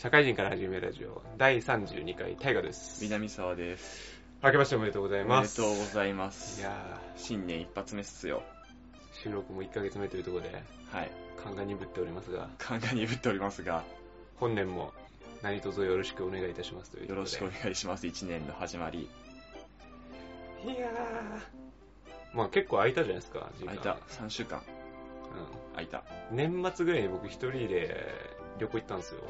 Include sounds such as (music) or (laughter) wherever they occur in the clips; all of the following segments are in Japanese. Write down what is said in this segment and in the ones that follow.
社会人から始めるラジオ第32回大河です南沢です。明けましておめでとうございおめでますとうございます。いや新年一発目っすよ。ー収録も1ヶ月目というところではい。勘が鈍っておりますが勘が鈍っておりますが、本年も何卒よろしくお願いいたしますというよろしくお願いします。一年の始まり。いやーまあ結構空いたじゃないですか時間空いた。3週間う空いた。ん、年末ぐらいに僕一人で旅行行ったんですよ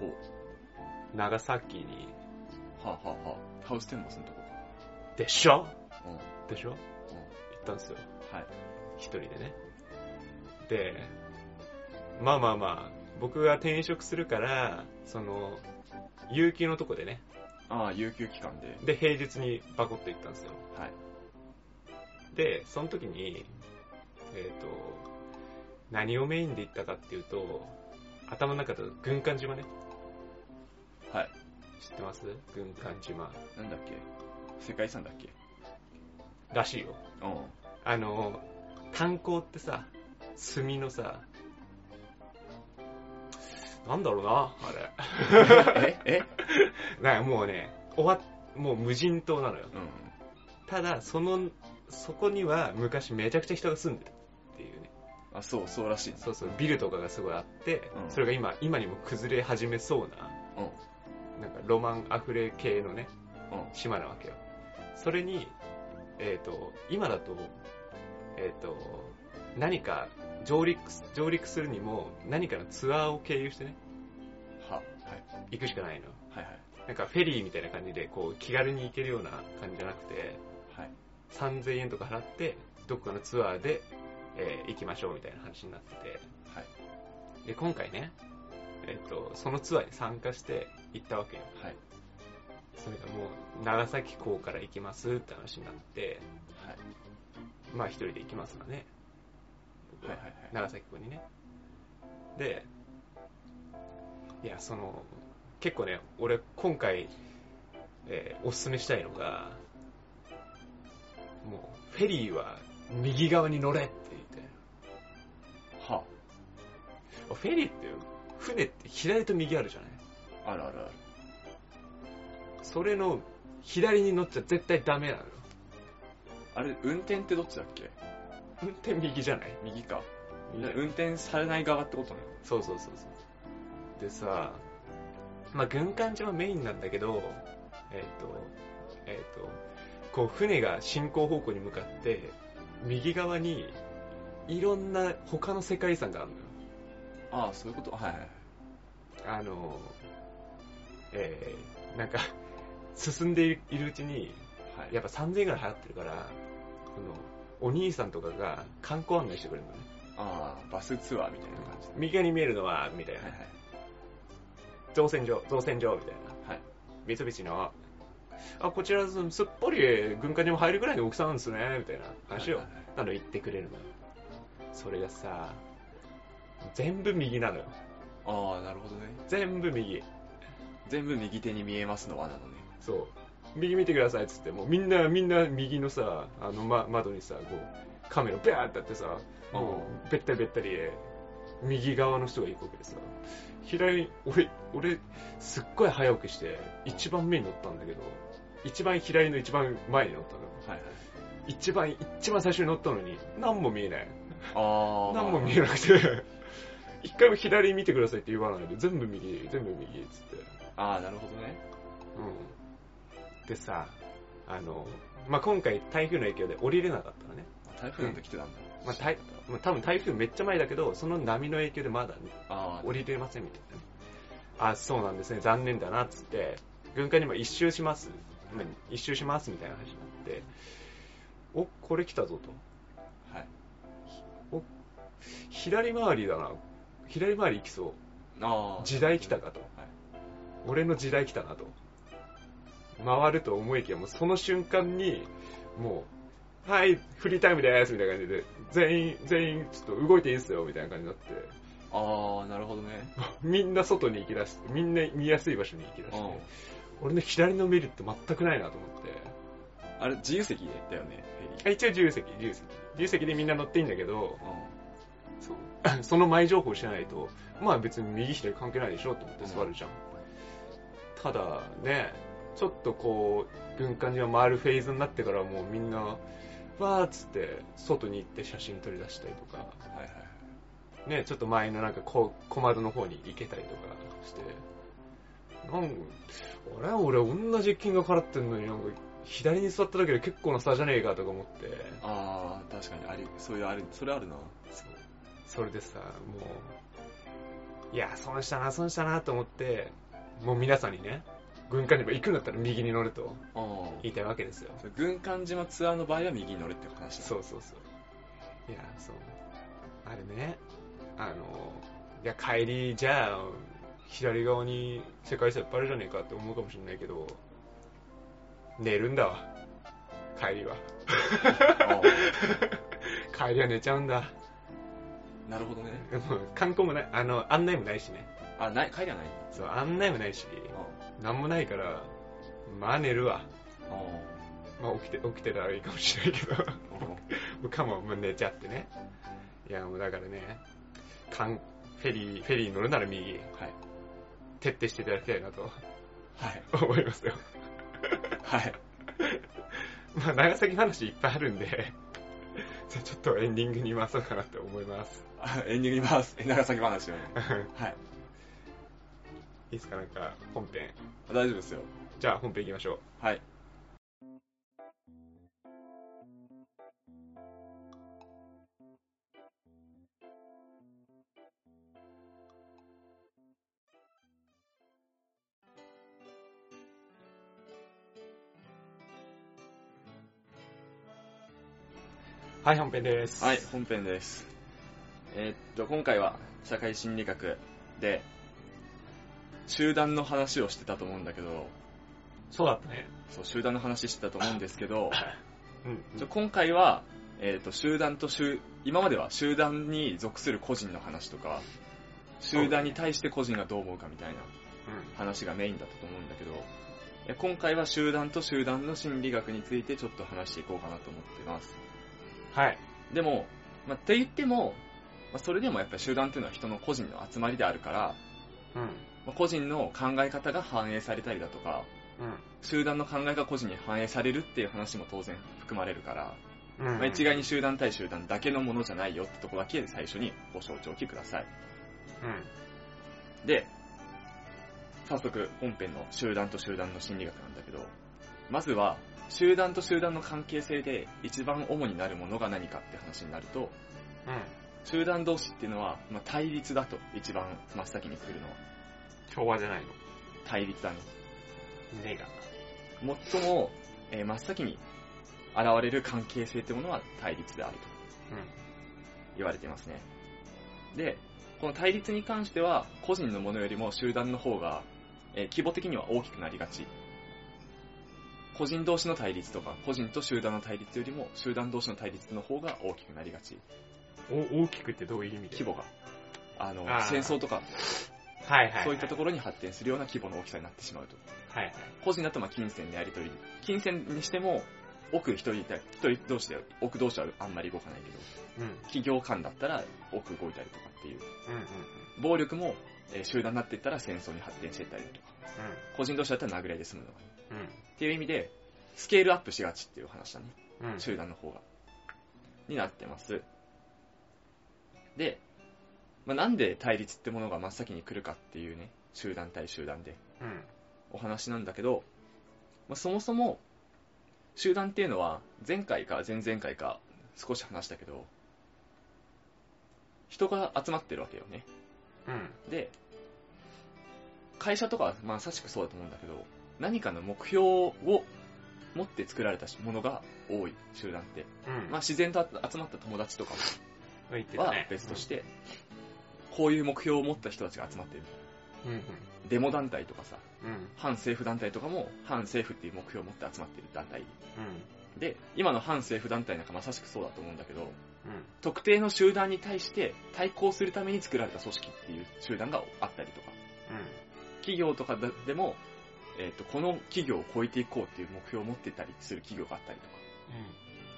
ほう。長崎にはあ、はあはあ、ハウステンボスのとこでしょ？うん。でしょ？行ったんですよはい。一人でねでまあまあまあ僕が転職するからその有給のとこでねああ、有給期間で。で平日にバコッと行ったんですよはい。でその時にえっ、と何をメインで行ったかっていうと頭の中で軍艦島ねはい。知ってます？軍艦島。なんだっけ？世界遺産だっけ？らしいよ。う。ん。あの炭鉱ってさ炭のさなんだろうなあれ。(laughs) え？え？なんかもうね終わっもう無人島なのよ。うん。ただそのそこには昔めちゃくちゃ人が住んでるっていうね。あ、そう、そうらしいね。そうそうビルとかがすごいあって、うん。それが今今にも崩れ始めそうなうん。なんかロマンあふれ系のねうん。島なわけよそれにえっ、と今だとえっ、と何か上陸上陸するにも何かのツアーを経由してねは、はい。行くしかないのはいはい。なんかフェリーみたいな感じでこう気軽に行けるような感じじゃなくてはい。3000円とか払ってどっかのツアーで、えー行きましょうみたいな話になっててはい。で今回ね、えっとそのツアーに参加して行ったわけよ。はい。それがもう長崎港から行きますって話になってはい。まあ一人で行きますわね。僕はいはいはい。長崎港にね。でいやその結構ね俺今回、えーおすすめしたいのがもうフェリーは右側に乗れって言って。はフェリーって船って左と右あるじゃない？あるあるある。それの左に乗っちゃ絶対ダメなの。よあれ、運転ってどっちだっけ？運転右じゃない？右か。右。運転されない側ってことね。そうそうそうそう。でさまあ軍艦島メインなんだけどえっ、とえっ、とこう船が進行方向に向かって右側にいろんな他の世界遺産があるのよああ、そういうこと？はいはい。あのえー、なんか進んでいるうちにはい。やっぱ3000円ぐらい払ってるからこのお兄さんとかが観光案内してくれるのねああ、バスツアーみたいな感じで。右側に見えるのはみたいな、はいはい。造船所造船所みたいなはい。三菱のあこちらすっぽり軍艦にも入るぐらいの大きさなんですねみたいな話をはいはいはいなの言ってくれるのよそれがさ全部右なのよああ、なるほどね。全部右全部右手に見えますの輪なのね。そう右見てくださいっつってもうみんなみんな右のさあの、ま、窓にさこうカメラビャーってやってさもうべったりべったりで右側の人が行くわけでさ左俺俺すっごい早起きして一番目に乗ったんだけど一番左の一番前に乗ったのはいはい。一番一番最初に乗ったのに何も見えないああ。何も見えなくて一回も左見てくださいって言わないで全部右全部右っつって。ああ、なるほどね。うん。でさあの、まあ、今回台風の影響で降りれなかったのね、台風なんて来てたんだ。まあ台まあ、多分台風めっちゃ前だけどその波の影響でまだ、ね、ああ、降りれませんみたいなね。あそうなんですね。残念だなっつって軍艦にも一周します。まあ一周しますみたいな話になっておこれ来たぞと。はい。左回りだな左回り行きそうああ。時代来たかとはい。俺の時代来たなと回ると思いきやもうその瞬間にもうはいフリータイムですみたいな感じで全員全員ちょっと動いていいですよみたいな感じになってああ、なるほどね。みんな外に行き出しみんな見やすい場所に行き出してうん。俺の左のメリット全くないなと思ってあれ、自由席だよね、フェリー。あ一応自由席自由席自由席でみんな乗っていいんだけどうそう。(clears throat) その前情報知らないと、まあ別に右左関係ないでしょと思って座るじゃん。ただね、ちょっとこう、軍艦島回るフェーズになってからもうみんな、わーっつって、外に行って写真撮り出したりとか、はいはい。ね、ちょっと前のなんかこう小窓の方に行けたりとかして、なんあれ俺同じ金額払ってんのになんか左に座っただけで結構な差じゃねえかとか思って、ああ、確かにあり、そういうある、それあるな。それでさ、もう、いや、損したな、損したなと思って、もう皆さんにね、軍艦に行くんだったら右に乗ると。言いたいわけですよ。軍艦島ツアーの場合は右に乗るって話だ。そうそうそう。いや、そう。あれね、あの、いや、帰り、じゃあ、左側に世界遺産いっぱいあるじゃねえかって思うかもしれないけど、寝るんだわ。帰りは。あ (laughs) 帰りは寝ちゃうんだ。あなるほどね。もう観光もない、あの、案内もないしね。あ、ない、帰りはない？そう、案内もないし、あなんもないから、まあ寝るわ。あ。まあ起きて、起きてたらいいかもしれないけど。あもうかも、もう寝ちゃってね。いや、もうだからね、かんフェリー、フェリーに乗るなら右、はい。徹底していただきたいなとはい。思いますよ。はい。(laughs) まあ、長崎話いっぱいあるんで、じゃあちょっとエンディングに回そうかなって思います。あ (laughs) エンディングに回す。(laughs) 長崎話をね。(laughs) はい。いいですか、なんか、本編。大丈夫ですよ。じゃあ本編行きましょう。はい。はい、本編です。はい、本編です。えーっと、今回は社会心理学で、集団の話をしてたと思うんだけど、そうだったね。そう、集団の話してたと思うんですけど、(laughs) うん。ちょ今回は、えーっと、集団と集、今までは集団に属する個人の話とか、集団に対して個人がどう思うかみたいな話がメインだったと思うんだけど、え今回は集団と集団の心理学についてちょっと話していこうかなと思ってます。はい。でも、まあ、って言っても、まあ、それでもやっぱり集団っていうのは人の個人の集まりであるから、うん。まあ、個人の考え方が反映されたりだとか、集団の考えが個人に反映されるっていう話も当然含まれるから、うん。うん。まあ、一概に集団対集団だけのものじゃないよってとこだけ最初にご承知おきください。うん。で、早速本編の集団と集団の心理学なんだけど、まずは集団と集団の関係性で一番主になるものが何かって話になると、うん。集団同士っていうのは、まあ、対立だと一番真っ先に来るのは調和じゃないの？対立だね。ネガ。最も、えー真っ先に現れる関係性ってものは対立であると言われていますね。で、この対立に関しては個人のものよりも集団の方が、えー規模的には大きくなりがち。個人同士の対立とか、個人と集団の対立よりも集団同士の対立の方が大きくなりがち。大きくってどういう意味で規模が。あの、戦争とか、はいはいはい。そういったところに発展するような規模の大きさになってしまうと。はいはい。個人だとまあ金銭でやり取り。金銭にしても、奥一人いたり、一人同士で、奥同士はあんまり動かないけど、うん。企業間だったら奥動いたりとかっていう。うんうん暴力も、えー集団になっていったら戦争に発展していったりとか、個人同士だったら殴り合いで済むのが。うん。っていう意味で、スケールアップしがちっていう話だね。うん。うん。集団の方が。になってます。で、まあ、なんで対立ってものが真っ先に来るかっていうね、集団対集団でうん。お話なんだけど、まあ、そもそも集団っていうのは前回か前々回か少し話したけど人が集まってるわけよねうん。で会社とかはまさしくそうだと思うんだけど何かの目標を持って作られたものが多い集団って、うん。まあ、自然と集まった友達とかは。別としてこういう目標を持った人たちが集まってるうん。うん。デモ団体とかさうん。反政府団体とかも反政府っていう目標を持って集まってる団体うん。で今の反政府団体なんかまさしくそうだと思うんだけどうん。特定の集団に対して対抗するために作られた組織っていう集団があったりとか企業とかでも、えー、とこの企業を超えていこうっていう目標を持ってたりする企業があったりとか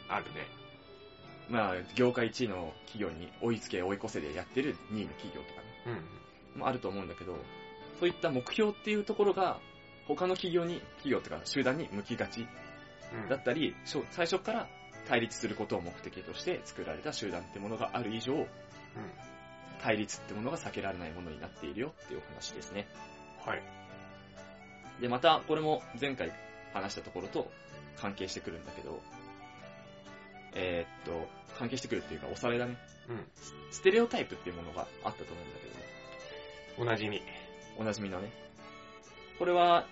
うん。あるね。まあ、業界1位の企業に追いつけ追い越せでやってる2位の企業とかね、うん。もあると思うんだけど、そういった目標っていうところが、他の企業に、企業とか集団に向きがちうん。だったり、しょ最初から対立することを目的として作られた集団ってものがある以上、うん。対立ってものが避けられないものになっているよっていうお話ですね。はい。で、また、これも前回話したところと関係してくるんだけど、えーっと、関係してくるっていうか、おさらいだね。うん。ステレオタイプっていうものがあったと思うんだけど、おなじみ。おなじみのね。これは、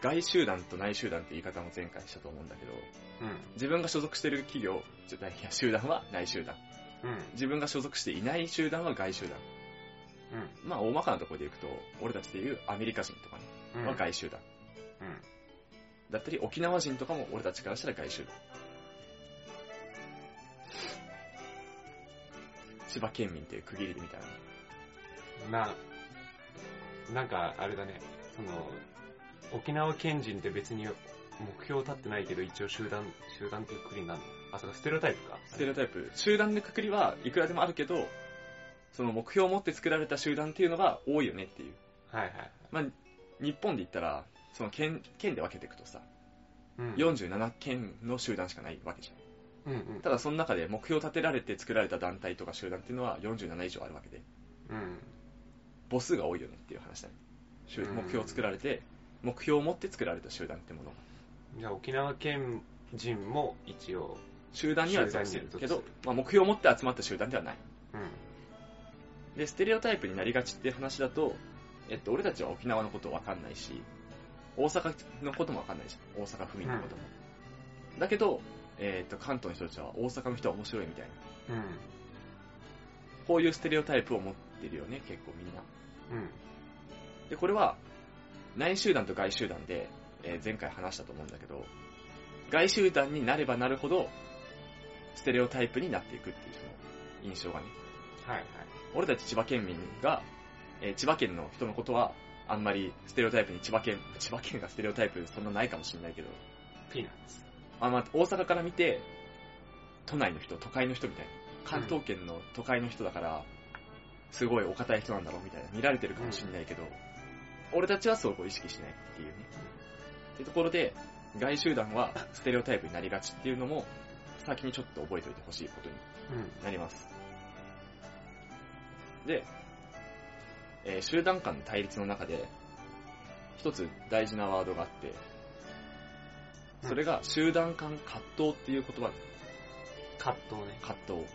外集団と内集団って言い方も前回したと思うんだけど、うん。自分が所属してる企業、じゃいや集団は内集団。うん。自分が所属していない集団は外集団。うん。まあ、大まかなところでいくと、俺たちでいうアメリカ人とかね、うん。は外集団。うん。だったり、沖縄人とかも俺たちからしたら外集団。千葉県民っていう区切りで見たらね。な、なんか、あれだね、その、沖縄県人って別に目標立ってないけど、一応集団、集団っていうくりになるのあ、そうか、ステレオタイプか。ステレオタイプ。集団のくくりはいくらでもあるけど、その目標を持って作られた集団っていうのが多いよねっていう。はいはい。まあ、日本で言ったら、その県、県で分けていくとさ、うん。47県の集団しかないわけじゃん。うんうん。ただその中で目標を立てられて作られた団体とか集団っていうのは47以上あるわけで、うん。母数が多いよねっていう話だね。目標を作られて、目標を持って作られた集団ってものが。じゃあ沖縄県人も一応、集団には属してるけどまあ、目標を持って集まった集団ではない。うん。で、ステレオタイプになりがちって話だと、えっと、俺たちは沖縄のことわかんないし、大阪のこともわかんないじゃん。大阪府民のことも。だけど、えっと、関東の人たちは大阪の人は面白いみたいな。うん。こういうステレオタイプを持ってるよね、結構みんな。うん。で、これは、内集団と外集団で、えー前回話したと思うんだけど、外集団になればなるほど、ステレオタイプになっていくっていうその印象がね。はいはい。俺たち千葉県民が、えー千葉県の人のことは、あんまりステレオタイプに千葉県、千葉県がステレオタイプそんなないかもしれないけど、ピーナッツ。あまあ、大阪から見て、都内の人、都会の人みたいな。関東圏の都会の人だから、すごいお堅い人なんだろうみたいな、見られてるかもしれないけど、俺たちはそう意識しないっていうね。ってところで、外集団はステレオタイプになりがちっていうのも、先にちょっと覚えておいてほしいことにうん。なります。で、えー集団間の対立の中で、一つ大事なワードがあって、それが集団間葛藤っていう言葉葛藤ね。葛藤。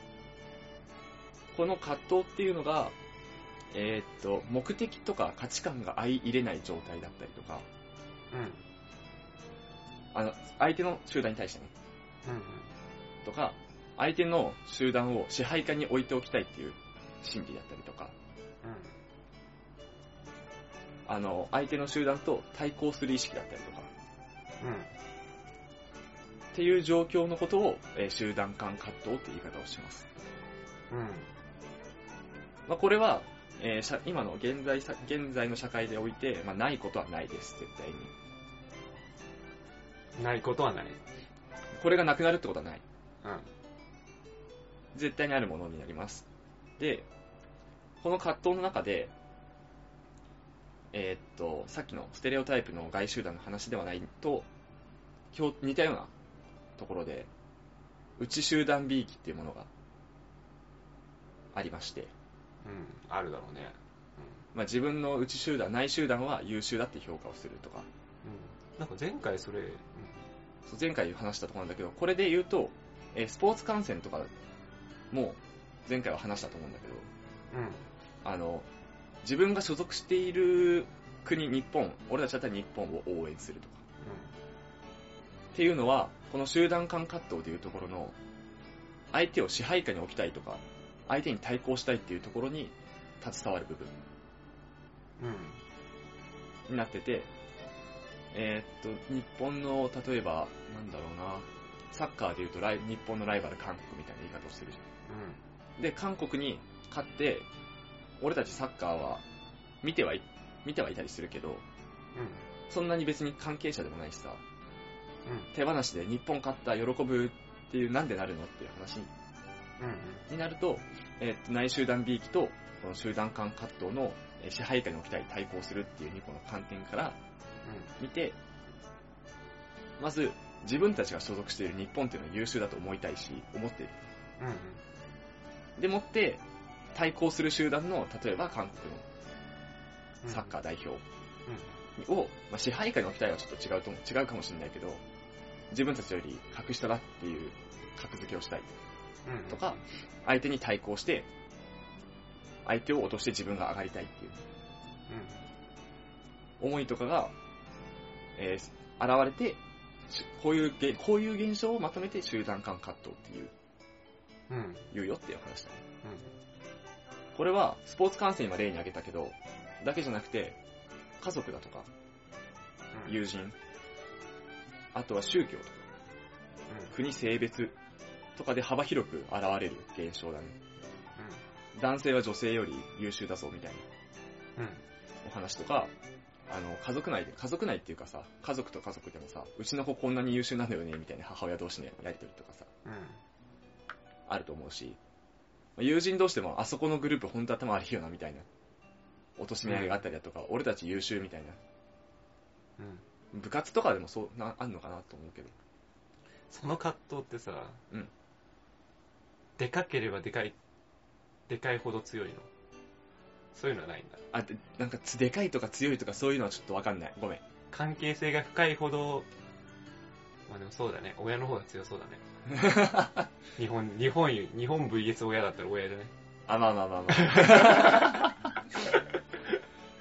この葛藤っていうのが、えーっと、目的とか価値観が相入れない状態だったりとか、うん。あの、相手の集団に対してね、うん。とか、相手の集団を支配下に置いておきたいっていう心理だったりとか、あの、相手の集団と対抗する意識だったりとか、うん。うん。っていう状況のことを、えー集団間葛藤って言い方をします。うん。まあ、これは、えー社今の現在さ、現在の社会でおいて、まあ、ないことはないです、絶対に。ないことはない。これがなくなるってことはない。うん。絶対にあるものになります。で、この葛藤の中で、えーっと、さっきのステレオタイプの外集団の話ではないと、似たようなところで、内集団 B 期っていうものがありまして、うん。あるだろうね。まあ、自分の内集団、内集団は優秀だって評価をするとか、うん。なんか前回それ、うん。そう前回話したところなんだけど、これで言うと、えースポーツ観戦とかも前回は話したと思うんだけど、うん。あの、自分が所属している国、日本、俺たちだったら日本を応援するとか。っていうのは、この集団間葛藤でいうところの、相手を支配下に置きたいとか、相手に対抗したいっていうところに携わる部分うん。うん。になってて、えーっと、日本の、例えば、なんだろうな、サッカーでいうとライ、日本のライバル韓国みたいな言い方をしてるじゃん。で、韓国に勝って、俺たちサッカーは見てはい、見てはいたりするけど、うん。うん。そんなに別に関係者でもないしさ、うん。手放しで日本勝った、喜ぶっていう、なんでなるのっていう話うんになると、えーと内集団 B 期とこの集団間葛藤のえー支配下に置きたい対抗するっていう2個の観点から見て、まず自分たちが所属している日本っていうのは優秀だと思いたいし、思っている。でもって、対抗する集団の、例えば韓国うん。のサッカー代表を、まあ、支配下に置きたいはちょっと違うと思う、違うかもしれないけど、自分たちより格下だっていう格付けをしたい。うん。うんとか、相手に対抗して、相手を落として自分が上がりたいっていう。思いとかが、えー現れて、しこういうげ、こういう現象をまとめて集団間葛藤っていう、うんうん言うよっていう話だね。これは、スポーツ観戦今例に挙げたけど、だけじゃなくて、家族だとか、うん。友人、あとは宗教とか、国、性別とかで幅広く現れる現象だね。男性は女性より優秀だぞみたいな。うん。うんお話とか、あの、家族内で、家族内っていうかさ、家族と家族でもさ、うちの子こんなに優秀なんだよね、みたいな母親同士のやりとりとかさ、うん。あると思うし、まあ友人同士でもあそこのグループ本当頭悪いよな、みたいな、落としめ合いがあったりだとか、俺たち優秀みたいな、うん部活とかでもそう、な、あんのかなと思うけど。その葛藤ってさ、うんでかければでかい、でかいほど強いの？そういうのはないんだ。あ、でなんかつでかいとか強いとかそういうのはちょっとわかんない。ごめん。関係性が深いほど、まあでもそうだね、親の方が強そうだね。(laughs) 日本、日本、日本 VS 親だったら親だね。あ、まあまあまあまあ。(laughs)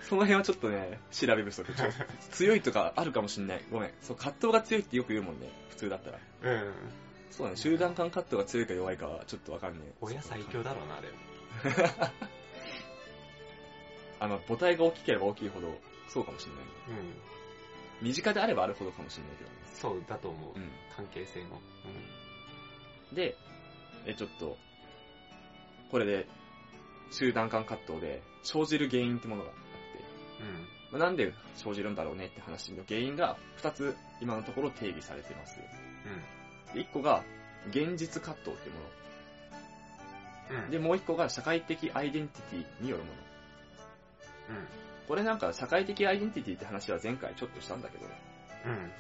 その辺はちょっとね、調べ不足。強いとかあるかもしんない。ごめん。そう、葛藤が強いってよく言うもんね。普通だったら。うん。そうだね。集団間葛藤が強いか弱いかはちょっとわかんねえ。親最強だろうな、でも。(laughs) あの、母体が大きければ大きいほど、そうかもしんない。うん。身近であればあるほどかもしんないけどね。そうだと思う。うん。関係性の。で、え、ちょっと、これで、集団間葛藤で生じる原因ってものがうん。なんで生じるんだろうねって話の原因が2つ今のところ定義されてます。で1個が現実葛藤ってもうん。の。で、もう1個が社会的アイデンティティによるもの。うん。これなんか社会的アイデンティティって話は前回ちょっとしたんだけど、うん。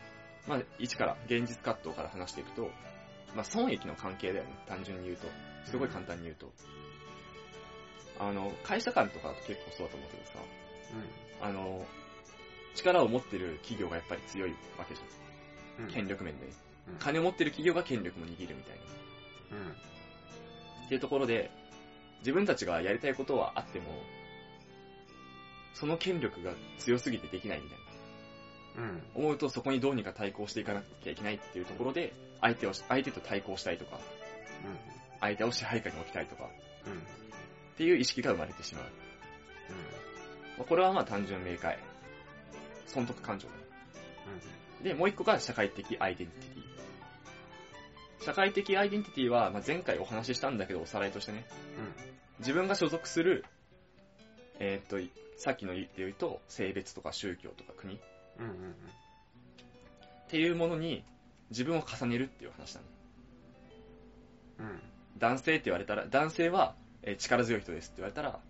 まあ1から現実葛藤から話していくと、まあ損益の関係だよね、単純に言うと。すごい簡単に言うと。あの、会社間とかだと結構そうだと思うけどさ、あの、力を持ってる企業がやっぱり強いわけじゃん。うん。権力面で。うん金を持ってる企業が権力も握るみたいな。うん。っていうところで、自分たちがやりたいことはあっても、その権力が強すぎてできないみたいな。うん。思うとそこにどうにか対抗していかなきゃいけないっていうところで、相手を、相手と対抗したいとか、相手を支配下に置きたいとか、うん。うん。っていう意識が生まれてしまう。まあこれはまあ単純明快。損得感情だね。で、もう一個が社会的アイデンティティ。社会的アイデンティティは、まあ、前回お話ししたんだけど、おさらいとしてね、自分が所属する、えーっと、さっきの言って言うと、性別とか宗教とか国っうん。うん。うん。ていうものに自分を重ねるっていう話なの。うん。男性って言われたら、男性は、えー力強い人ですって言われたら、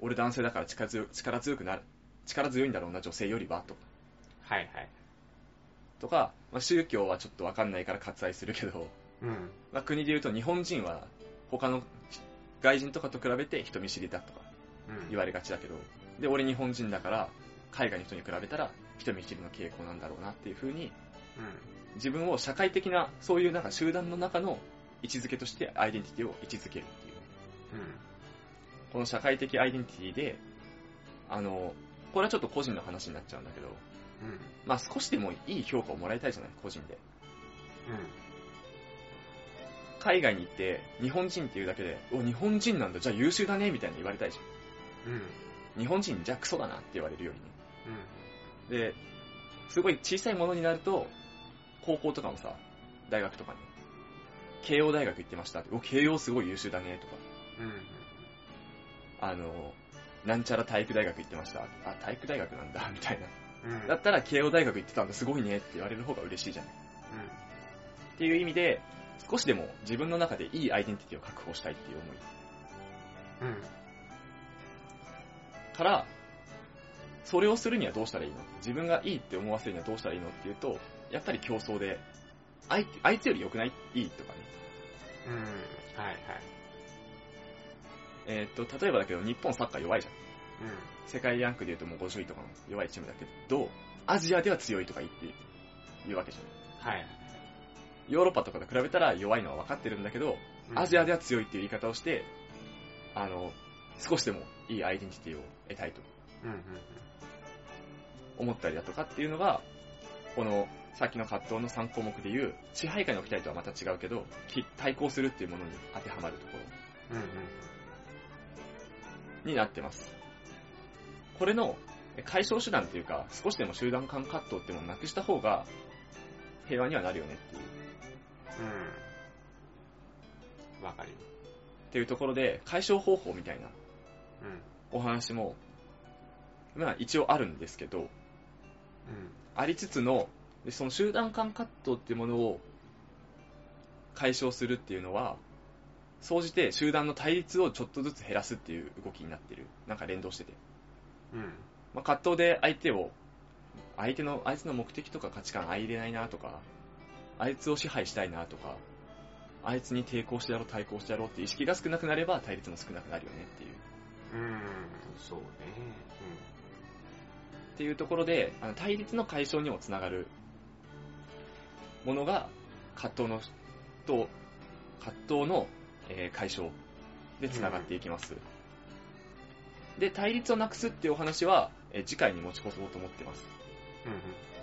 俺男性だから力強力強くなる。力強いんだろうな、女性よりは、とか。はいはい。とか、まあ、宗教はちょっとわかんないから割愛するけど、うん。まあ、国で言うと日本人は他の外人とかと比べて人見知りだとかうん。言われがちだけど、で、俺日本人だから海外の人に比べたら人見知りの傾向なんだろうなっていう風にうん。自分を社会的なそういうなんか集団の中の位置づけとしてアイデンティティを位置づけるっていう。この社会的アイデンティティで、あの、これはちょっと個人の話になっちゃうんだけど、うん。うん。まあ少しでもいい評価をもらいたいじゃない、個人で。海外に行って、日本人っていうだけで、お、日本人なんだ、じゃあ優秀だね、みたいに言われたいじゃうん。うん。ん。日本人じゃあクソだなって言われるよりね。うん。で、すごい小さいものになると、高校とかもさ、大学とかに、慶応大学行ってましたって、お、慶応すごい優秀だね、とか、あの、なんちゃら体育大学行ってました。あ、体育大学なんだ、(laughs) みたいな。うん。うん。だったら慶応大学行ってたんだ、すごいねって言われる方が嬉しいじゃない。っていう意味で、少しでも自分の中でいいアイデンティティを確保したいっていう思いうん。から、それをするにはどうしたらいいの？自分がいいって思わせるにはどうしたらいいのっていうと、やっぱり競争で、あいあいつより良くない？いいとかね。うん。はいはい。えーっと、例えばだけど日本サッカー弱いじゃん。う世界ランクで言うともう50位とかの弱いチームだけど、アジアでは強いとか言って言うわけじゃん。ん。はい。ヨーロッパとかと比べたら弱いのは分かってるんだけど、アジアでは強いっていう言い方をして、あの、少しでもいいアイデンティティを得たいとうんうん思ったりだとかっていうのが、この、さっきの葛藤の3項目でいう、支配下に置きたいとはまた違うけど、き対抗するっていうものに当てはまるとこうん。うんうん。ろになってます。これの解消手段っていうか、少しでも集団間葛藤っていうのをなくした方が、平和にはなるよねっていう。うん。わかるよ。っていうところで、解消方法みたいなうん。お話も、まあ一応あるんですけど、うん。ありつつの、でその集団間葛藤っていうものを解消するっていうのは、総じて集団の対立をちょっとずつ減らすっていう動きになってる。なんか連動してて。うん。まあ、葛藤で相手を、相手の、あいつの目的とか価値観相入れないなとか、あいつを支配したいなとか、あいつに抵抗してやろう、対抗してやろうって意識が少なくなれば対立も少なくなるよねっていう。うん。そうね。っていうところで、あの対立の解消にもつながるものが、葛藤の、と、葛藤の、えー解消でつながっていきます。で、対立をなくすっていうお話は、えー次回に持ち越そうと思ってます。うん。う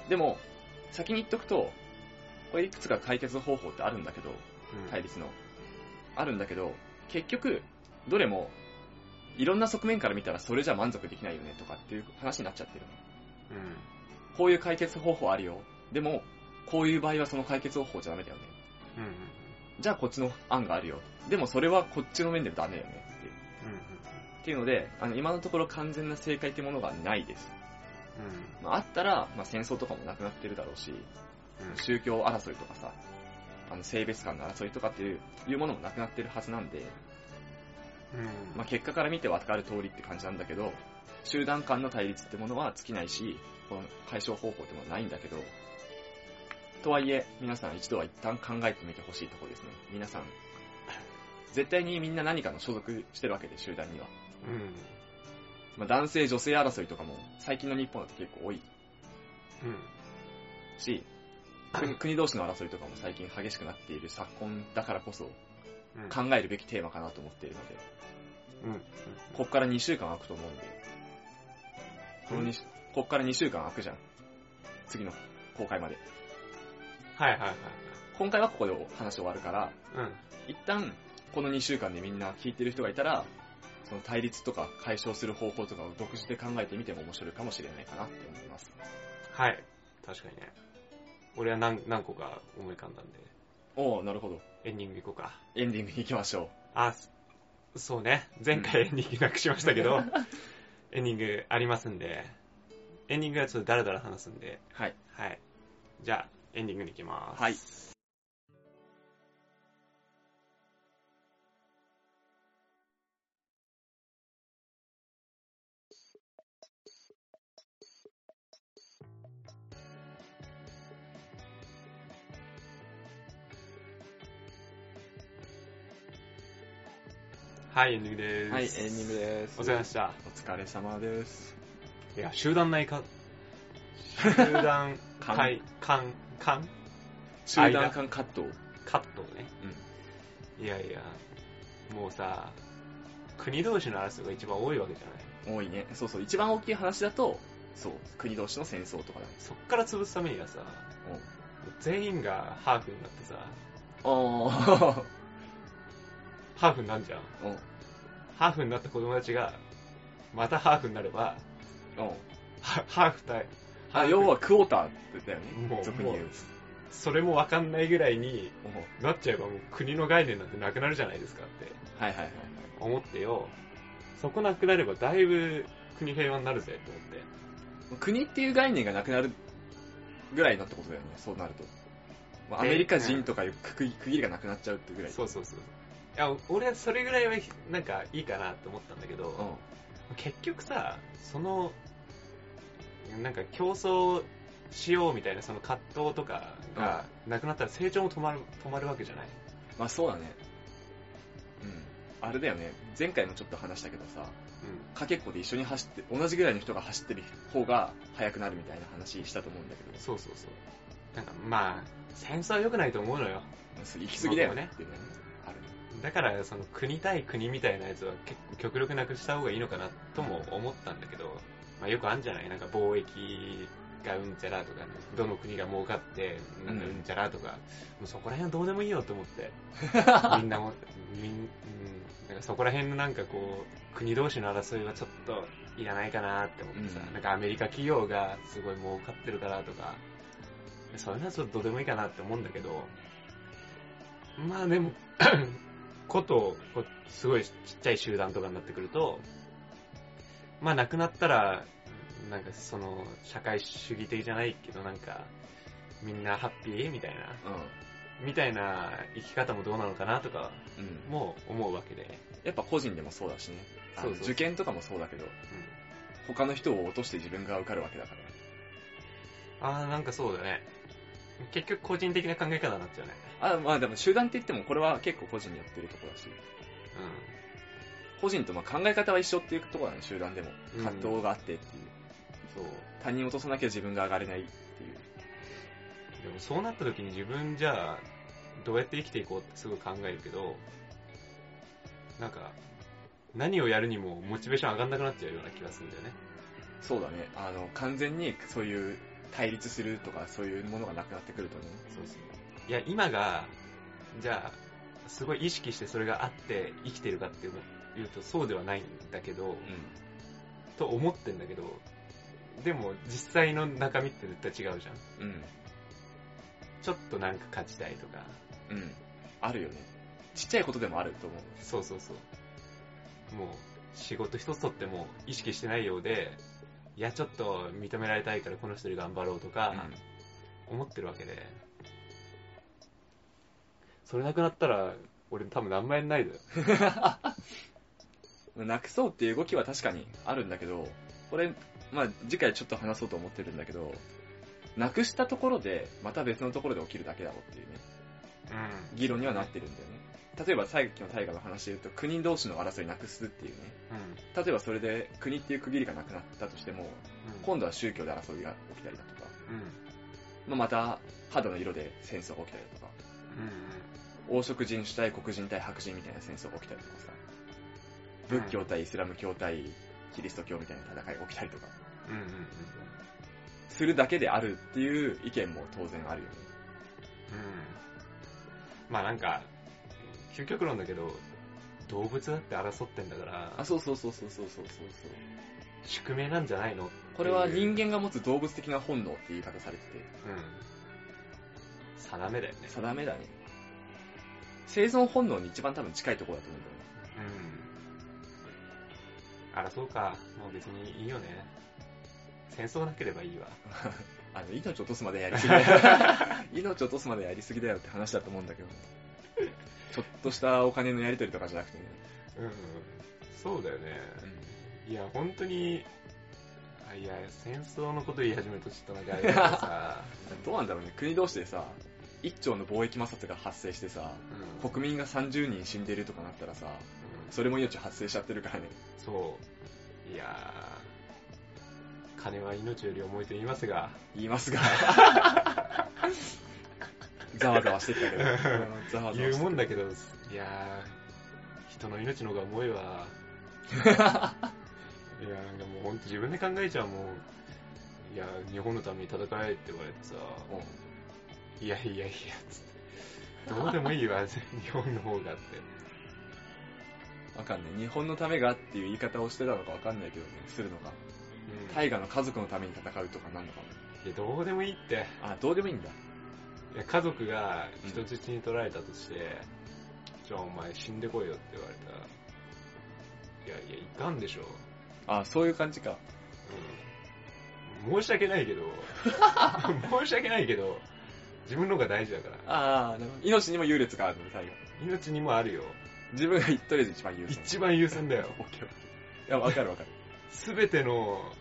ん。でも、先に言っとくと、これいくつか解決方法ってあるんだけど、うん。対立の。あるんだけど、結局、どれも、いろんな側面から見たらそれじゃ満足できないよねとかっていう話になっちゃってるの。うん。こういう解決方法あるよ。でも、こういう場合はその解決方法じゃダメだよね。うん。うん。じゃあこっちの案があるよ。でもそれはこっちの面でダメよねっていう。っていうので、あの今のところ完全な正解ってものがないです。うん。まあ、あったら、まあ、戦争とかもなくなってるだろうし、うん。宗教争いとかさ、あの性別間の争いとかっていういうものもなくなってるはずなんで、うん。まあ、結果から見て分かる通りって感じなんだけど、集団間の対立ってものは尽きないし、この解消方法ってものはないんだけど、とはいえ、皆さん一度は一旦考えてみてほしいところですね。皆さん、絶対にみんな何かの所属してるわけで、集団には。うん。まあ、男性女性争いとかも、最近の日本だと結構多いうん。し、国国同士の争いとかも最近激しくなっている昨今だからこそ、うん。考えるべきテーマかなと思っているので、うん。こっから2週間空くと思うんで、この2週こっから2週間空くじゃん。次の公開まで。はいはいはい。今回はここで話終わるから、うん。一旦この2週間でみんな聞いてる人がいたら、その対立とか解消する方法とかを独自で考えてみても面白いかもしれないかなって思います。はい。確かにね。俺は何何個か思い浮かんだんで、おおなるほど。エンディング行こうか。エンディングに行きましょあ、そそうね。前回エンディングなくしましたけど、(laughs) エンディングありますんで、エンディングはちょっとダラダラ話すんで、う。はい。はい。じゃあ、エンディングに行きます。はい。はい、エンディングです。はい、エンディングです。お疲れ様でした。お疲れ様です。いや、集団内か、集団間会、間、間？集団間カット？カットね。いやいや、もうさ、国同士の争いが一番多いわけじゃない。多いね。そうそう、一番大きい話だと、そう、国同士の戦争とかだね。そっから潰すためにはさ、全員がハーフになってさ、おー。(laughs) ハーフになんじゃん。おハーフになった子供たちが、またハーフになれば、おハハーフ対、ハあ、要はクォーターだよね。もう俗に言うも。それもわかんないぐらいにおなっちゃえばもう国の概念なんてなくなるじゃないですかってはいはいはいはい。思ってよ。そこなくなればだいぶ国平和になるぜと思って。国っていう概念がなくなるぐらいのってことだよね、そうなると。アメリカ人とかいう区区切りがなくなっちゃうってぐらい。そうそうそう。いや、俺はそれぐらいは、なんかいいかなって思ったんだけど、うん。結局さ、その、なんか競争しようみたいなその葛藤とかがなくなったら成長も止まる、止まるわけじゃないまあそうだね。うん。あれだよね。前回もちょっと話したけどさ、うかけっこで一緒に走って、同じぐらいの人が走ってる方が速くなるみたいな話したと思うんだけどん。、そうそうそう。なんかまあ、戦争は良くないと思うのよ。行き過ぎだよねってね。あるね。だから、その国対国みたいなやつは結構極力なくした方がいいのかなとも思ったんだけど、まあよくあるんじゃない？なんか貿易がうんちゃらとかね、どの国が儲かって、なんかうん。ちゃらとか、もうそこら辺はどうでもいいよと思って、(laughs) みんなも、みん、うん、なんかそこら辺のなんかこう、国同士の争いはちょっといらないかなって思ってさ、うん。なんかアメリカ企業がすごい儲かってるからとか、そういうのはちょっとどうでもいいかなって思うんだけど、まあでも、(coughs) こと、すごいちっちゃい集団とかになってくると、まあ亡くなったら、なんかその、社会主義的じゃないけどなんか、みんなハッピーみたいな、みたいな生き方もどうなのかなとかうん。うん。も思うわけで、やっぱ個人でもそうだしね。そう受験とかもそうだけど、うん他の人を落として自分が受かるわけだから。ああ、なんかそうだね。結局個人的な考え方になっちゃうね。あ、まあでも集団って言ってもこれは結構個人によってるところだし、個人とまあ考え方は一緒っていうところだね、集団でも。うん葛藤があってっていう。そう。他人を落とさなきゃ自分が上がれないっていう。でもそうなった時に自分じゃあ、どうやって生きていこうってすごい考えるけど、なんか、何をやるにもモチベーション上がんなくなっちゃうような気がするんだよね。そうだね。あの、完全にそういう対立するとかそういうものがなくなってくるとね。そうそう。いや、今が、じゃあ、すごい意識してそれがあって生きてるかっていうとそうではないんだけど、うと思ってんだけど、でも実際の中身って絶対違うじゃん。ん。うん。ちょっとなんか勝ちたいとか、うん。あるよね。ちっちゃいことでもあると思う。そうそうそう。もう、仕事一つとっても意識してないようで、いや、ちょっと認められたいからこの人で頑張ろうとか、思ってるわけで。それなくなったら、俺多分何万円ないだよ。うん。なくそうっていう動きは確かにあるんだけど、これ、まあ次回ちょっと話そうと思ってるんだけど、なくしたところで、また別のところで起きるだけだろうっていうね、うん。議論にはなってるんだよね。例えばさっきの大河の話で言うと、国同士の争いなくすっていうね。うん。例えばそれで国っていう区切りがなくなったとしても、うん。今度は宗教で争いが起きたりだとか、うん。まあ、また肌の色で戦争が起きたりだとか、黄色人種対黒人対白人みたいな戦争が起きたりとかさ、仏教対イスラム教対キリスト教みたいな戦いが起きたりとか、うんうんうん、するだけであるっていう意見も当然あるよね。うん。まあなんか、究極論だけど、動物だって争ってんだから。あ、そうそうそうそうそうそうそう。宿命なんじゃないのこれは人間が持つ動物的な本能って言い方されてて。うん。定めだよね。定めだね。生存本能に一番多分近いところだと思うんだよね。うん。争うか、もう別にいいよね。戦争なければいいわ。(laughs) あの、命落とすまでやりすぎだよ。(laughs) 命落とすまでやりすぎだよって話だと思うんだけど。ちょっとしたお金のやり取りとかじゃなくてね。うん。そうだよね。いや、本当に、あいや、戦争のこと言い始めるとちょっとなんかあれだけどさ、(laughs) どうなんだろうね。国同士でさ、一兆の貿易摩擦が発生してさ、うん、国民が30人死んでるとかなったらさ、うんそれも命発生しちゃってるからね。そう。いやー、金は命より重いと言いますが、言いますが。(laughs) ざわざわしてきたけど。(laughs) ざわざわして言うもんだけど、いやー、人の命の方が重いわ。(laughs) いや、なんかもう本当自分で考えちゃうもん。いや、日本のために戦えって言われてさ、いやいやいや、つって。どうでもいいわ、日本の方がって。わかんない。日本のためがっていう言い方をしてたのかわかんないけどね、するのか。うん大河の家族のために戦うとかなんのかも。いや、どうでもいいって。あ、どうでもいいんだ。いや、家族が人質に取られたとして、じゃあお前死んでこいよって言われたら、いやいや、いかんでしょ。あ、そういう感じか。うん。申し訳ないけど、(laughs) 申し訳ないけど、自分の方が大事だから。ああ、なるほど命にも優劣があるので、最後。命にもあるよ。自分がとりあえず一番優先。一番優先だよ。(laughs) オッケー。いや、わかるわかる。すべての、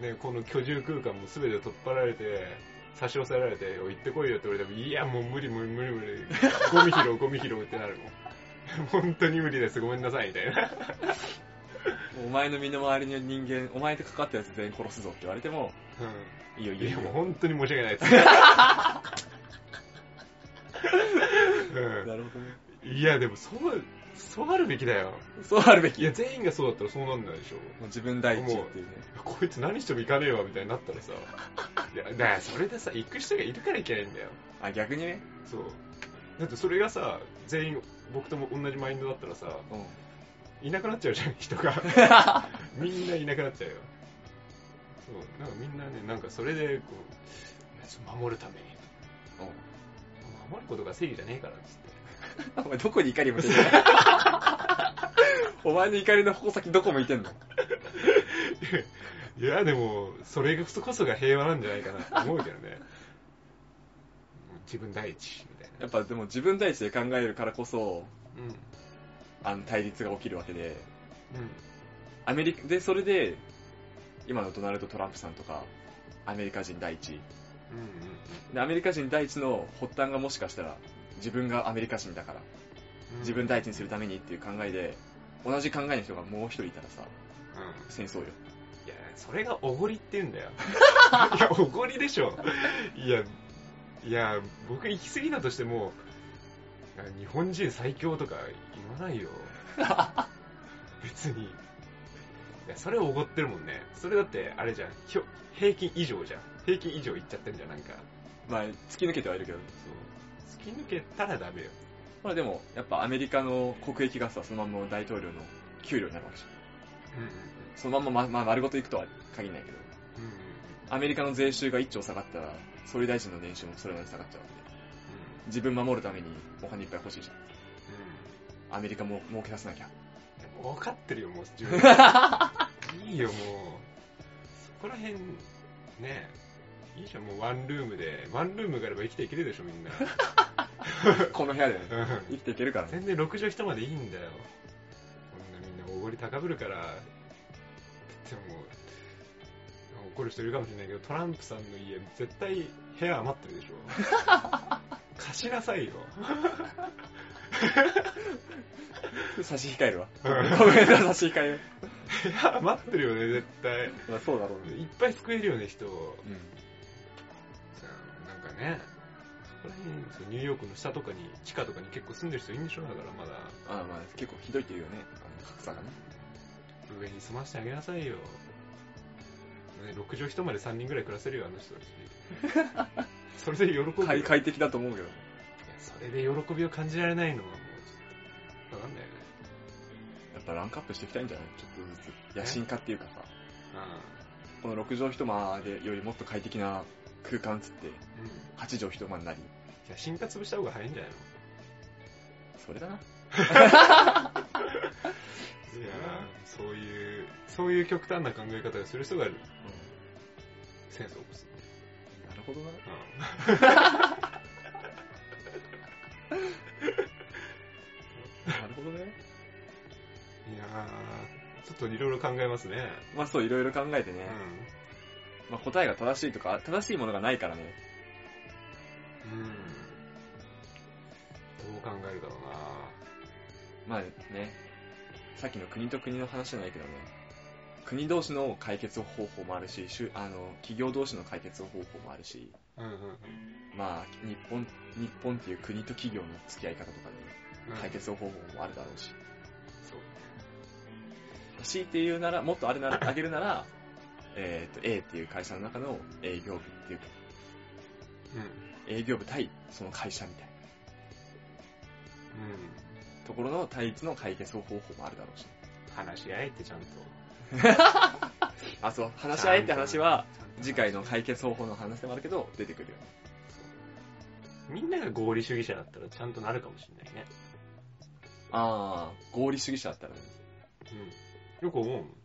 ね、この居住空間もすべて取っ払われて、差し押さえられて、行ってこいよって言われても、いや、もう無理無理無理無理、(laughs) ゴミ拾う、ゴミ拾うってなるもん。本当に無理です、ごめんなさい、みたいな。お前の身の回りの人間、お前と関わったやつ全員殺すぞって言われても、うん。いや、いいよいいよ。もう本当に申し訳ないです。(laughs) なるほどね。うん、いや、でも、そう、そうあるべきだよ。そうあるべき。いや、全員がそうだったらそうなんないでしょ。もう自分第一っていうね。こいつ何しても行かねえわ、みたいになったらさ。いや、だからそれでさ、行く人がいるからいけないんだよ。あ、逆にね？そう。だってそれがさ、全員僕とも同じマインドだったらさ、うん。いなくなっちゃうじゃん、人が。(laughs) みんないなくなっちゃうよ。そう、なんかみんなね、なんかそれで、こう、守るために。守ることが正義じゃねえからっつって。(laughs) お前どこに怒り向けてる (laughs) お前の怒りの矛先どこ向いてんの？いや、でも、それこそが平和なんじゃないかなって思うけどね。自分第一、みたいな。やっぱでも自分第一で考えるからこそ、うん。あの対立が起きるわけで、うん。アメリカ、で、それで、今のドナルド・トランプさんとか、アメリカ人第一。うんで、アメリカ人第一の発端がもしかしたら、自分がアメリカ人だから、うん。自分第一にするためにっていう考えで、同じ考えの人がもう一人いたらさ、うん。戦争よ。いや、それがおごりって言うんだよ。(laughs) いや、おごりでしょ。いや、いや、僕行き過ぎだとしても、日本人最強とか言わないよ。(laughs) 別に。いや、それおごってるもんね。それだって、あれじゃん。平均以上じゃん。平均以上いっちゃってんじゃん、なんか。まあ、突き抜けてはいるけど。そう。突き抜けたらダメよ。まあでも、やっぱアメリカの国益がさ、そのまま大統領の給料になるわけじゃん。うんそのまんま、ま、まあ、丸ごといくとは限らないけど、うんうん。うんアメリカの税収が1兆下がったら、総理大臣の年収もそれなりに下がっちゃうわけで。自分守るためにお金いっぱい欲しいじゃん。うん。アメリカも儲けさせなきゃ。分かってるよ、もう自分。(laughs) いいよ、もう。そこら辺、ねいいじゃん、もうワンルームで。ワンルームがあれば生きていけるでしょ、みんな。(laughs) (laughs) この部屋で生きていけるからね。全然6畳一間でいいんだよ。こんなみんなおごり高ぶるから。でも、怒る人いるかもしれないけど、トランプさんの家、絶対部屋余ってるでしょ。(laughs) 貸しなさいよ。差し控えるわ。うんごめんな、差し控える。部屋余ってるよね、絶対。まあそうだろうね。いっぱい救えるよね、人。うん。さなんかね、ニューヨークの下とかに、地下とかに結構住んでる人いるんでしょだからまだ、あまあ結構ひどいっていうよね、あの格差がね。上に住ませてあげなさいよ。ね、6畳一間で3人ぐらい暮らせるよ、あの人たち。(laughs) それで喜ぶよ。快快適だと思うけど。それで喜びを感じられないのはもう、ちょっと、わかんないよね。やっぱランクアップしていきたいんじゃない？ちょっとずつ。野心家っていうかさ、うこの6畳一間でよりもっと快適な空間つって、ん。うん。8畳一間になり、じゃあ、進化潰した方が早いんじゃないの？それだな。(laughs) いやそういう、そういう極端な考え方をする人が戦争を起こす。なるほどな。うん。なるほどね。いやー、ちょっといろいろ考えますね。まあそう、いろいろ考えてね。うまあ答えが正しいとか、正しいものがないからね。ん。うん。どう考えるだろうなまあね、さっきの国と国の話じゃないけどね、国同士の解決方法もあるし、しゅあの企業同士の解決方法もあるし、うんうんまあ日本、日本っていう国と企業の付き合い方とかうん。で解決方法もあるだろうし、そう。強いて言うなら、もっとあれなら、あげるなら、えっ、と、A っていう会社の中の営業部っていう、うん。営業部対その会社みたいなうん。ところの対立の解決方法もあるだろうし。話し合えってちゃんと。(laughs) あ、そう、話し合いって話は、次回の解決方法の話でもあるけど、出てくるよね。みんなが合理主義者だったらちゃんとなるかもしれないね。あー、合理主義者だったらね。うん。よく思うもん。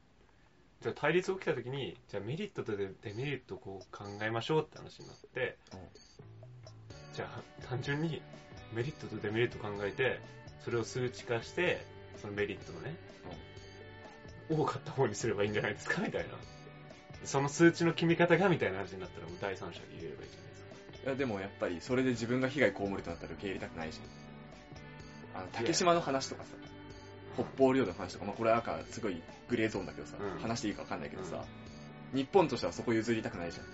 じゃあ対立起きた時に、じゃあメリットとデメリットをこう考えましょうって話になって、じゃあ、単純にメリットとデメリット考えて、それを数値化して、そのメリットのね、多かった方にすればいいんじゃないですかみたいな。その数値の決め方がみたいな話になったらもう第三者に入れればいいじゃないですか。いやでもやっぱりそれで自分が被害被るとなったら受け入れたくないじゃん。あの、竹島の話とかさ、北方領土の話とか、まあこれはなんかすごいグレーゾーンだけどさ、うん話していいかわかんないけどさ、日本としてはそこ譲りたくないじゃん。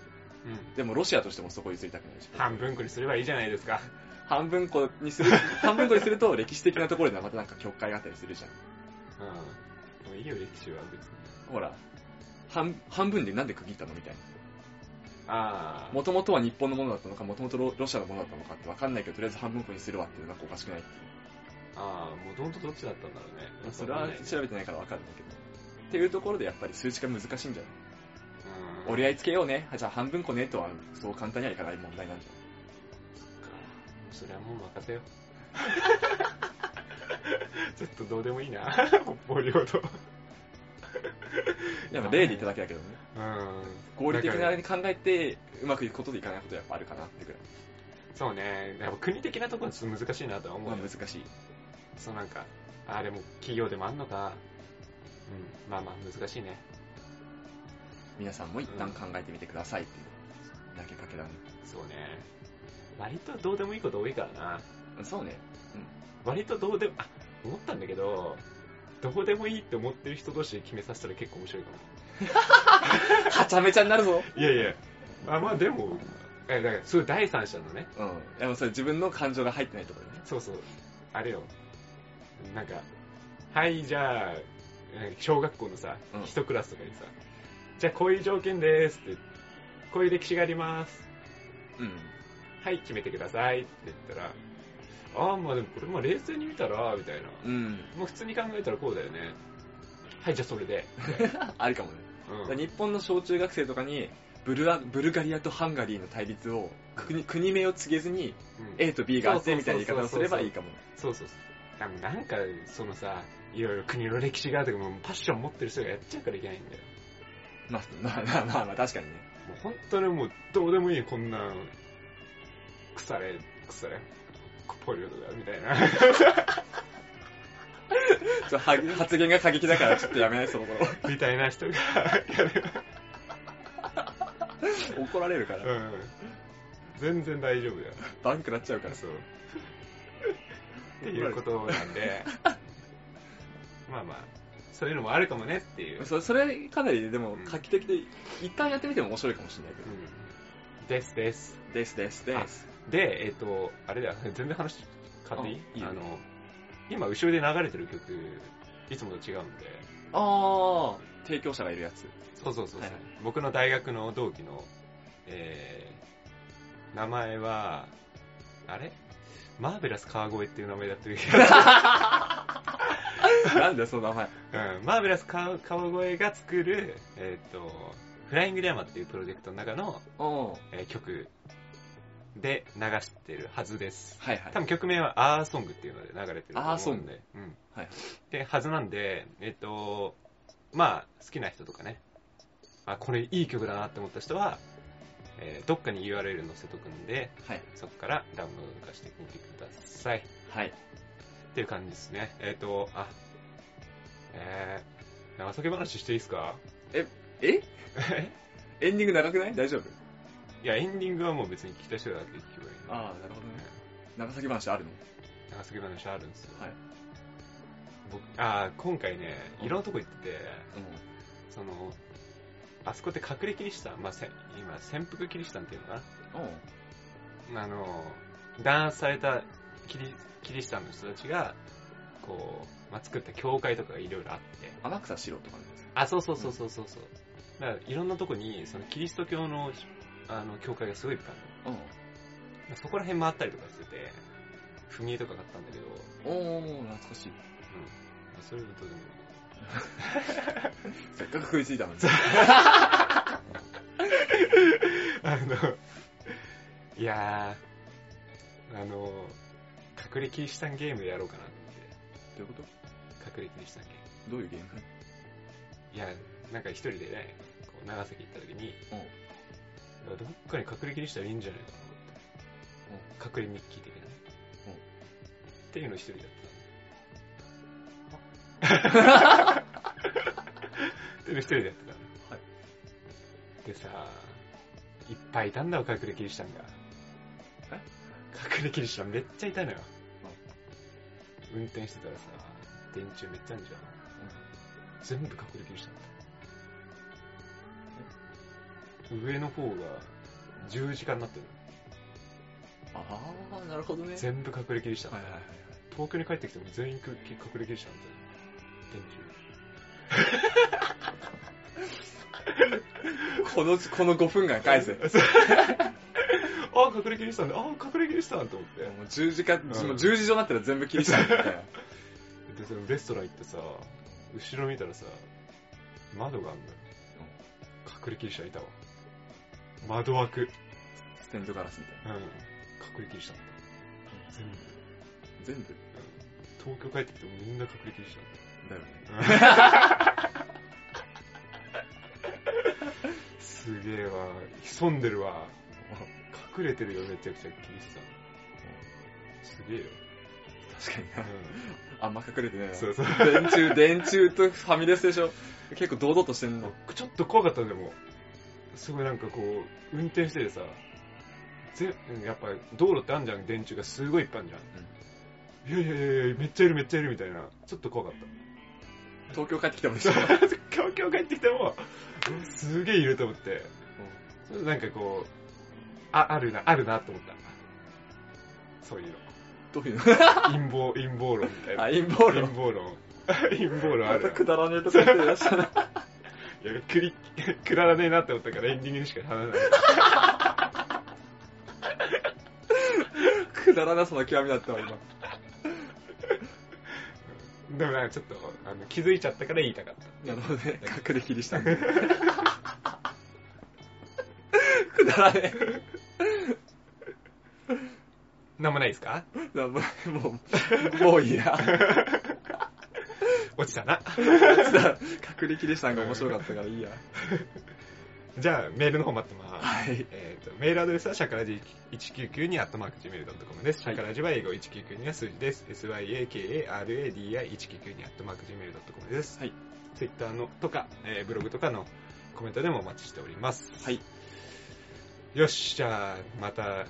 うん。でもロシアとしてもそこ譲りたくないじゃん。半分こにすればいいじゃないですか。半分こにする、(laughs) 半分こにすると歴史的なところではまたなんか境界があったりするじゃん。うん。もういいよ、歴史は別に。ほら、半、半分でなんで区切ったのみたいな。ああ。もともとは日本のものだったのか、もともとロロシアのものだったのかってわかんないけど、とりあえず半分こにするわっていうのがおかしくないっていう。ああ、もともとどっちだったんだろうね。それは調べてないからわかるんだけど。っていうところでやっぱり数値が難しいんじゃない？うん。折り合いつけようね。じゃあ半分こねとは、そう簡単にはいかない問題なんじそれはもう任せよう。(laughs) ちょっとどうでもいいな、北方領土。ゃないいや、まあ例で言っただけだけどね。うん。合理的なあれに考えて、うまくいくことでいかないことはやっぱあるかなってぐらい。らそうね。やっぱ国的なところはちょっと難しいなとは思うまあよ。難しい。そうなんか、あれも企業でもあんのか。うん。まあまあ難しいね。皆さんも一旦考えてみてくださいっていうだけかけだね。そうね。割とどうでもいいこと多いからな。そうね。割とどうでも、あ、思ったんだけど、どうでもいいって思ってる人同士で決めさせたら結構面白いかも。(laughs) はちゃめちゃになるぞ。いやいや、まあまあでも、え、だから、そういう第三者のね、うん。でもそれ自分の感情が入ってないところね。そうそう、あれよ、なんか、はい、じゃあ、え小学校のさうん、一、クラスとかにさ、じゃあこういう条件ですって、こういう歴史があります。うん。はい、決めてくださいって言ったら、ああ、まあでもこれまあ冷静に見たら、みたいな。うん。もう普通に考えたらこうだよね。はい、じゃあそれで。(laughs) あるかもね。うん日本の小中学生とかに、ブルアブルガリアとハンガリーの対立を国国名を告げずにうん A と B があってみたいな言い方をすればいいかも。そうそうそう。なんか、そのさ、いろいろ国の歴史がとかもうパッション持ってる人がやっちゃうからいけないんだよ。まあ、まあまあまあまあ確かにね。もう本当にもうどうでもいいこんな、腐れ、腐れ、ポリオとかみたいな。(laughs) ちょは発言が過激だからちょっとやめない、その頃。みたいな人がやる。(laughs) 怒られるから。うん。全然大丈夫だよ。バンクなっちゃうから。そう。っていうことなんで、(laughs) まあまあ、そういうのもあるかもねっていう。そそれかなりでもうん画期的で、一旦やってみても面白いかもしれないけど。うんですです。ですですです。で、えっ、と、あれだよ、(laughs) 全然話変わっていい？あの、今後ろで流れてる曲、いつもと違うんで、あー、提供者がいるやつ。そうそうそうそう、はい僕の大学の同期の、えー、名前は、あれ？マーベラス川越っていう名前だった気が (laughs) なんだよ、その名前。うん、マーベラス川川越が作る、えっ、と、フライングリャマっていうプロジェクトの中の、うん。えー曲で流してるはずです。はいはい多。分曲名はアーソングっていうので流れてると思うんで。うん。はいはい。で、はずなんで、えっと、まあ、好きな人とかね、あ、これいい曲だなって思った人は、えーどっかに URL 載せとくんで、はい。そこからダウンロード化してみてください。っはい。ていう感じですね。えっと、あ、えー、長崎話していいですか？ええ？(laughs) エンディング長くない？大丈夫？いや、エンディングはもう別に聞きたい人だけ聞けばいい。ああ、なるほどね。長崎話あるの？長崎話あるんですよ。はい。僕、あー今回ね、いろんなとこ行ってて、うその、あそこって隠れキリシタン、まあ、せ今、潜伏キリシタンっていうのかん。うん。なあの、弾圧されたキリキリシタンの人たちが、こう、まあ、作った教会とかがいろいろあって、天草四郎とか？ね。あ、そうそうそうそうそうそう。だから、いろんなとこに、そのキリスト教の、あの、教会がすごいいっぱいあるの。うん。そこら辺回ったりとかしてて、踏み絵とか買ったんだけど、うん。おー、懐かしい。それはどうでも。(laughs) せっかく食いついたのに。(laughs) あの、いやー、あの、隠れキリシタンゲームやろうかなって。どういうこ隠れキリシタンゲーム。とどういうゲーム？いや、なんか一人でね、こう長崎行った時に、どっかに隠れキリシタンいいんじゃないかなと思って。隠れ日記的なね。っていうのを一人でやってた。っていうのを一人でやってた。はいでさ、いっぱいいたんだわ、隠れキリシタンが。え？隠れキリシタンめっちゃいたのよ。運転してたらさ、電柱めっちゃあるじゃん。全部隠れキリシタンだ。上の方が十字架になってるの。ああ、なるほどね。全部隠れキリシタン。はいはいはい。東京に帰ってきても全員隠れキリシタンだよ。この、この5分間返せ。(laughs) あ、隠れキリシタンだ。あ、隠れキリシタンと思って。う十字架、もう十字状になったら全部切りしたみたいな。(laughs) で、そのレストラン行ってさ、後ろ見たらさ、窓があんのよ。隠れキリシタンいたわ。窓枠。うん。ステンドガラスみたいな。隠れキリシタンだった。全部。全部？東京帰ってきてもみんな隠れキリシだよね。すげえわ。潜んでるわ。隠れてるよ、めちゃくちゃキリシタン。すげえよ。確かにな。うあんま隠れてねん。。そうそう。電柱、電柱とファミレスでしょ。結構堂々としてんの。ちょっと怖かったんでもすごいなんかこう、運転しててさ、ぜやっぱ道路ってあんじゃん、電柱がすごいいっぱいあんじゃん。いやいやいやいや、めっちゃいるめっちゃいるみたいな。ちょっと怖かった。東京帰ってきてもでしょ。(laughs) 東京帰ってきても、うんすげえいると思って、なんかこう、あ、あるな、あるなと思った。そういうの。どういうの？陰謀、陰謀論みたいな。あ、陰謀陰論。謀論。陰謀論 (laughs) あるくだらねえとこ言ってらっしゃる。(laughs) いや、くり、くだらねえなって思ったからエンディングにしか話さない。くだらなさの極みだったわ、今。でもなんかちょっと、あの、気づいちゃったから言いたかった。なるほどね。隠れ切りしたんで。(laughs) くだらねなんもないですか？え。なもう、もう、もういいや。(laughs) 落ちたな。隠れ切りしたんが面白かったからいいや。(laughs) じゃあ、メールの方待ってます。はい。えー、とメールアドレスはシャカラジ199にアットマーク Gmail.com です。シャカラジは英語199には数字です。syakaradi199 にアットマーク Gmail.com です。はい。ツイッターのとか、えーブログとかのコメントでもお待ちしております。はい。よし、じゃあ、また、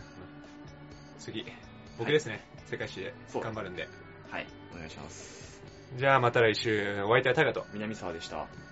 次、僕ですね。世界史で頑張るんで。はい。お願いします。じゃあまた来週、お相手はタガと。南沢でした。